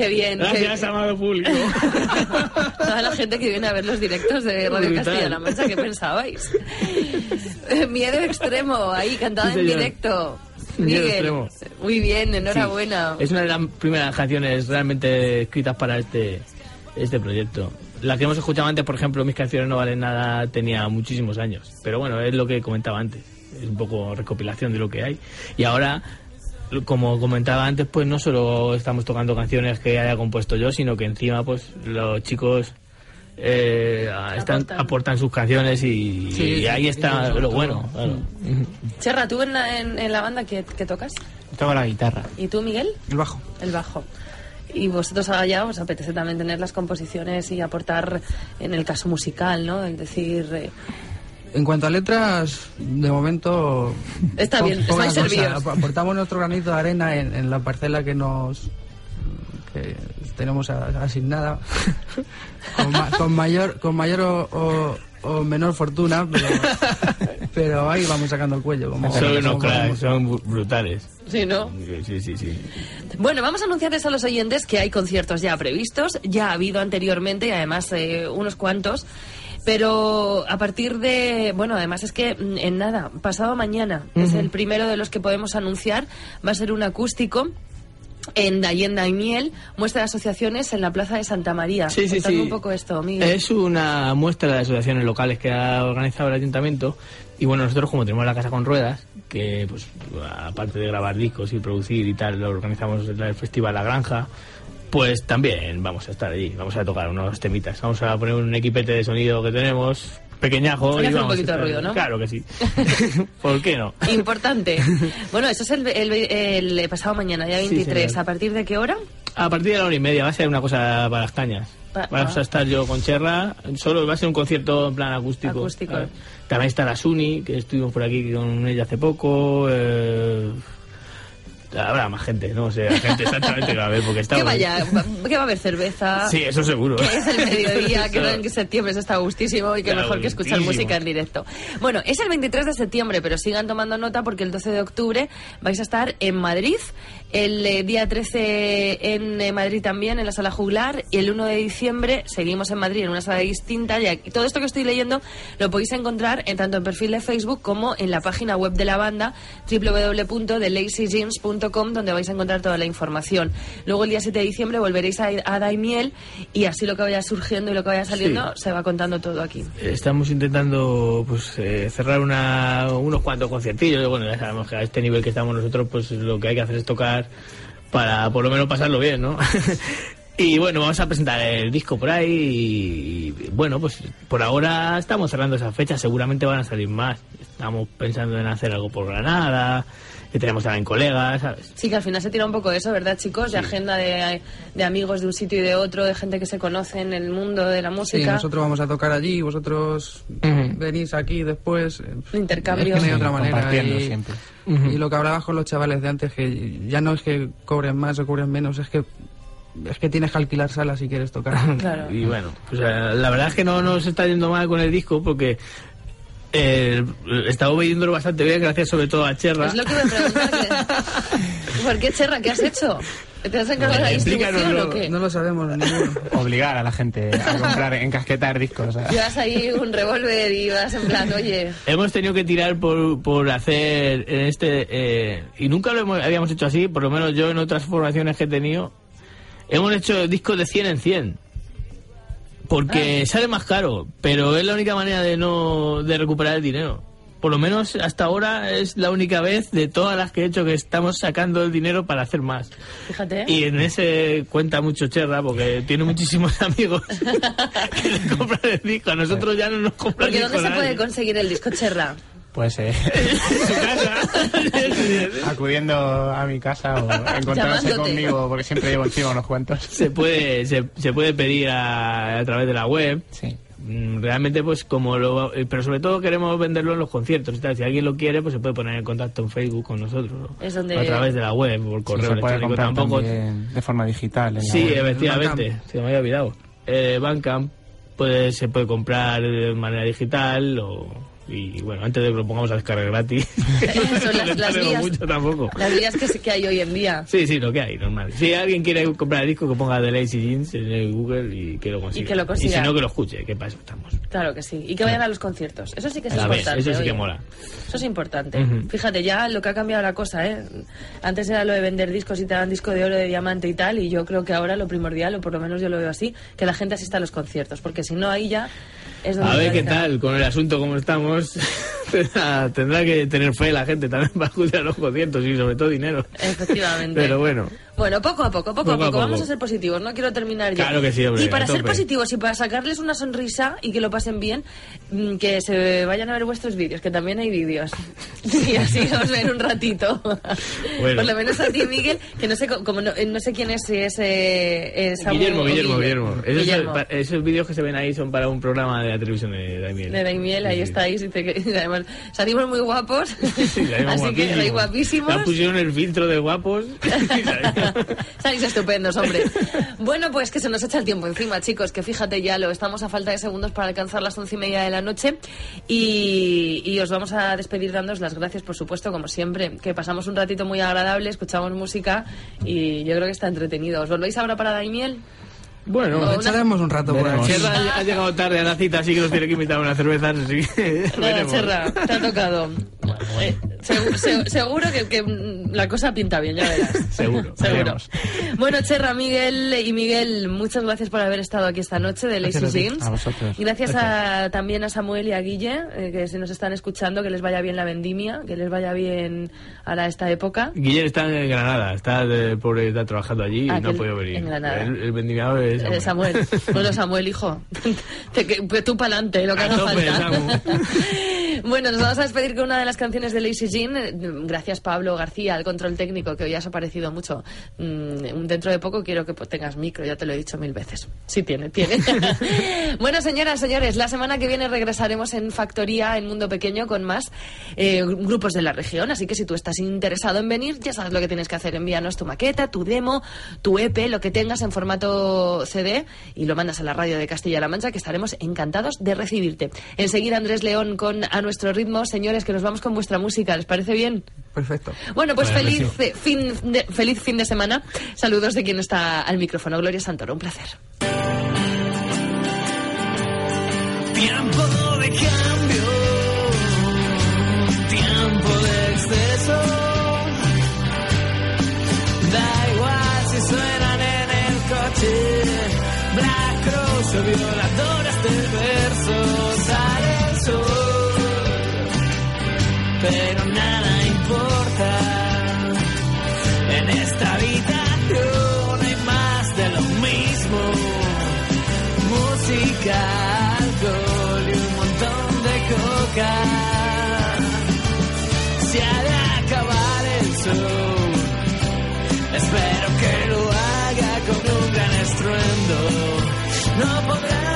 Qué bien. qué Gracias, bien. amado público. *laughs* Toda la gente que viene a ver los directos de Radio. Castilla-La Mancha, ¿qué pensabais? *laughs* Miedo Extremo, ahí cantada Sí, en directo. Miedo Miguel, Extremo. muy bien, enhorabuena. Es una de las primeras canciones realmente escritas para este, este proyecto. La que hemos escuchado antes, por ejemplo, Mis canciones no valen nada, tenía muchísimos años. Pero bueno, es lo que comentaba antes. Es un poco recopilación de lo que hay. Y ahora, como comentaba antes, pues no solo estamos tocando canciones que haya compuesto yo, sino que encima, pues los chicos eh, están, Aportan. aportan sus canciones y, Sí, y sí, ahí sí, está lo todo. bueno. claro. Cherra, ¿tú en la, en, en la banda qué, qué tocas? Toco la guitarra. ¿Y tú, Miguel? El bajo. El bajo. Y vosotros allá os apetece también tener las composiciones y aportar en el caso musical, ¿no? Es decir, eh, En cuanto a letras, de momento... Está bien, estáis servidos. Ap- Aportamos nuestro granito de arena en, en la parcela que nos... que tenemos a- asignada. Con, ma- con mayor con mayor o, o- o menor fortuna, pero, pero ahí vamos sacando el cuello. Como, Son unos cracks, son bru- brutales. sí, ¿no? Sí, sí, sí. Bueno, vamos a anunciarles a los oyentes que hay conciertos ya previstos, ya ha habido anteriormente y además eh, unos cuantos. Pero a partir de, bueno, además es que mm, en nada, pasado mañana, es el primero de los que podemos anunciar, va a ser un acústico en Dayenda y Miel, muestra de asociaciones en la Plaza de Santa María. Sí, sí, sí. un poco esto, Miguel. Es una muestra de asociaciones locales que ha organizado el ayuntamiento. Y bueno, nosotros como tenemos la casa con ruedas, que pues aparte de grabar discos y producir y tal, lo organizamos en el Festival La Granja, pues también vamos a estar allí, vamos a tocar unos temitas. Vamos a poner un equipete de sonido que tenemos, pequeñajo. Y un vamos a poquito de ruido, ¿no? Claro que sí. *laughs* ¿Por qué no? Importante. bueno, eso es el, el- el pasado mañana, día Sí, 23. señor. ¿A partir de qué hora? A partir de la hora y media va a ser una cosa para las cañas. Pa- Vamos ah. a estar yo con Cherra, solo va a ser un concierto en plan acústico. Acústico. ¿sabes? También está la Suni, que estuvimos por aquí con ella hace poco. eh, Habrá más gente, no sé, gente exactamente que va a ver, porque *laughs* está... Que vaya, va- que va a haber cerveza. Sí, eso seguro. Que es el mediodía, *laughs* que Eso. en septiembre se está gustísimo y que Está mejor que escuchar música en directo. Bueno, es el 23 de septiembre, pero sigan tomando nota porque el 12 de octubre vais a estar en Madrid, el eh, día 13 en eh, Madrid también, en la sala juglar, y el 1 de diciembre seguimos en Madrid en una sala distinta. Y todo esto que estoy leyendo lo podéis encontrar en tanto en perfil de Facebook como en la página web de la banda donde vais a encontrar toda la información. Luego el día 7 de diciembre volveréis a, a Daimiel y así lo que vaya surgiendo y lo que vaya saliendo se va contando todo aquí. Estamos intentando pues eh, cerrar una, unos cuantos conciertillos. Bueno, ya sabemos que a este nivel que estamos nosotros, pues lo que hay que hacer es tocar para por lo menos pasarlo bien, ¿no? *laughs* y bueno, vamos a presentar el disco por ahí y, y, bueno, pues por ahora estamos cerrando esas fechas. Seguramente van a salir más. Estamos pensando en hacer algo por Granada, que tenemos también colegas, ¿sabes? Sí, que al final se tira un poco de eso, ¿verdad, chicos? De agenda de, de amigos de un sitio y de otro, de gente que se conoce en el mundo de la Sí, música. nosotros vamos a tocar allí, vosotros venís aquí después. eh, Intercambio. Es que no hay Sí, otra manera. compartiendo Y, siempre. y lo que hablabas con los chavales de antes, que ya no es que cobren más o cobren menos, es que es que tienes que alquilar salas si quieres tocar. Claro. *laughs* Y bueno, pues, eh, la verdad es que no nos está yendo mal con el disco porque eh, estaba oyéndolo bastante bien, gracias sobre todo a Cherra. Es lo que me preguntan. que- *laughs* ¿Por qué, Cherra? ¿Qué has hecho? ¿Te has encargado de la distribución o qué? No lo sabemos ninguno. Obligar a la gente a *laughs* comprar, encasquetar discos. o sea. Llevas ahí un revólver y vas en plan, oye, Hemos tenido que tirar por, por hacer en este eh, y nunca lo hemos- habíamos hecho así, por lo menos yo en otras formaciones que he tenido hemos hecho discos de 100 en 100 porque sale más caro, pero es la única manera de no de recuperar el dinero. Por lo menos hasta ahora es la única vez de todas las que he hecho que estamos sacando el dinero para hacer más. fíjate. Y en ese cuenta mucho Cherra porque tiene muchísimos *laughs* amigos que le compran el disco. A nosotros ya no nos compran Porque ¿dónde disco se puede conseguir el disco, Cherra? Pues eh, En su casa. acudiendo a mi casa o *laughs* encontrándose Llamándote. conmigo, porque siempre llevo encima unos cuantos. se puede se, se puede pedir a, a través de la web Sí. Mm, realmente pues como lo eh, pero sobre todo queremos venderlo en los conciertos y tal. si alguien lo quiere pues se puede poner en contacto en Facebook con nosotros ¿no? Es donde- a través de la web por Sí, correo se puede electrónico comprar tampoco también de forma digital. en sí efectivamente se me había olvidado eh, Bandcamp pues se puede comprar de manera digital o y bueno antes de que lo pongamos a descargar gratis *laughs* Son las- *laughs* no las tenemos vías. mucho tampoco Las vías que, que hay hoy en día. Sí, sí, lo que hay, normal. Si alguien quiere comprar el disco, que ponga The Lazy Jeans en el Google y que lo consiga. que lo consiga. si no, que lo escuche, que para eso estamos. Claro que sí. Y que vayan a los conciertos. Eso sí que es A importante. eso sí que mola. Eso es importante. Fíjate, ya lo que ha cambiado la cosa, ¿eh? Antes era lo de vender discos y te dan disco de oro, de diamante y tal, y yo creo que ahora lo primordial, o por lo menos yo lo veo así, que la gente asista a los conciertos, porque si no ahí ya. A ver qué tal con el asunto como estamos. *laughs* tendrá, tendrá que tener fe la gente también para a los conciertos y sobre todo dinero. Efectivamente. Pero bueno. Bueno, poco a poco, poco, Poco a poco. Vamos a ser positivos, no quiero terminar ya. Claro que sí, hombre, Y para ser positivos y para sacarles una sonrisa y que lo pasen bien, mm, que se vayan a ver vuestros vídeos, que también hay vídeos. *laughs* y así os ven un ratito. Bueno. Por lo menos a ti, Miguel, que no sé, co- como no, no sé quién es, si es eh, Guillermo, Guillermo, Guille. Guillermo. Esos, Guillermo. esos vídeos que se ven ahí son para un programa de la televisión de Daimiel. De Daimiel, ahí Sí, estáis. que- y además, salimos muy guapos. Sí, salimos *laughs* así que guapísimos. sois guapísimos. Ya pusieron el filtro de guapos. *laughs* *laughs* Salís estupendos, hombre. Bueno, pues que se nos echa el tiempo encima, chicos, que fíjate ya, lo estamos a falta de segundos para alcanzar las once y media de la noche y, y os vamos a despedir dándos las gracias, por supuesto, como siempre, que pasamos un ratito muy agradable, escuchamos música y yo creo que está entretenido. ¿Os volvéis ahora para Daimiel? Bueno, una- echaremos un rato por Veremos. aquí. Cherra ha- ha llegado tarde a la cita, así que nos tiene que invitar a una cerveza. Así que *laughs* Nada. Cherra, te ha tocado. Eh, segu- se- seguro que, que, mm, la cosa pinta bien, ya verás. *laughs* Seguro, *laughs* Seguro. Bueno, Cherra, Miguel y Miguel, muchas gracias por haber estado aquí esta noche de Lazy. Jeans. A vosotros. Gracias a, también a Samuel y a Guille, eh, que se nos están escuchando, que les vaya bien la vendimia, que les vaya bien ahora esta época. Guillermo está en Granada, está, de, pobre, está trabajando allí y Ah, no ha podido venir. en Granada. El, el vendimiador es Eh, Samuel. *laughs* Bueno, Samuel, hijo. Te- que- pues tú para adelante, lo que haga falta. Bueno, nos vamos a despedir con una de las canciones de Lazy Jean. Eh, Gracias, Pablo García, al control técnico, que hoy has aparecido mucho. Mm, dentro de poco quiero que tengas micro, ya te lo he dicho mil veces. Sí, tiene, tiene. *laughs* *laughs* bueno, señoras, señores, la semana que viene regresaremos en Factoría, en Mundo Pequeño, con más eh, grupos de la región. Así que si tú estás interesado en venir, ya sabes lo que tienes que hacer. Envíanos tu maqueta, tu demo, tu EP, lo que tengas en formato CD y lo mandas a la radio de Castilla-La Mancha, que estaremos encantados de recibirte. Enseguida Andrés León con A Nuestro Ritmo. Señores, que nos vamos con vuestra música. ¿Les parece bien? Perfecto. Bueno, pues Vale, feliz, eh, fin de, feliz fin de semana. Saludos de quien está al micrófono. Gloria Santoro, un placer. Tiempo de cambio, tiempo de exceso. Da igual si suenan en el coche, Black Cross o violadores de Se ha de acabar el show. Espero que lo haga con un gran estruendo. No podrán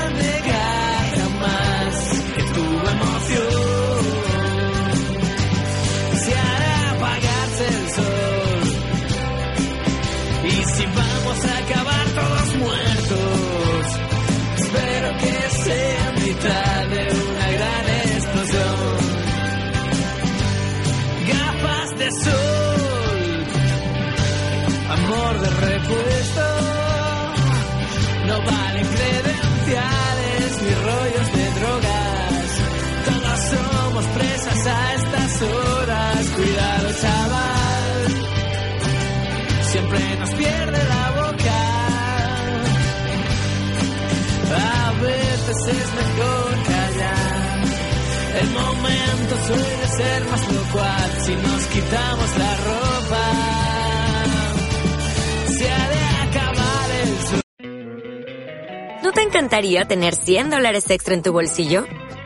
Chaval. Siempre nos pierde la boca. A veces es mejor callar. El momento suele ser más locuaz si nos quitamos la ropa. Se ha de acabar el sol. ¿No te encantaría tener 100 dólares extra en tu bolsillo?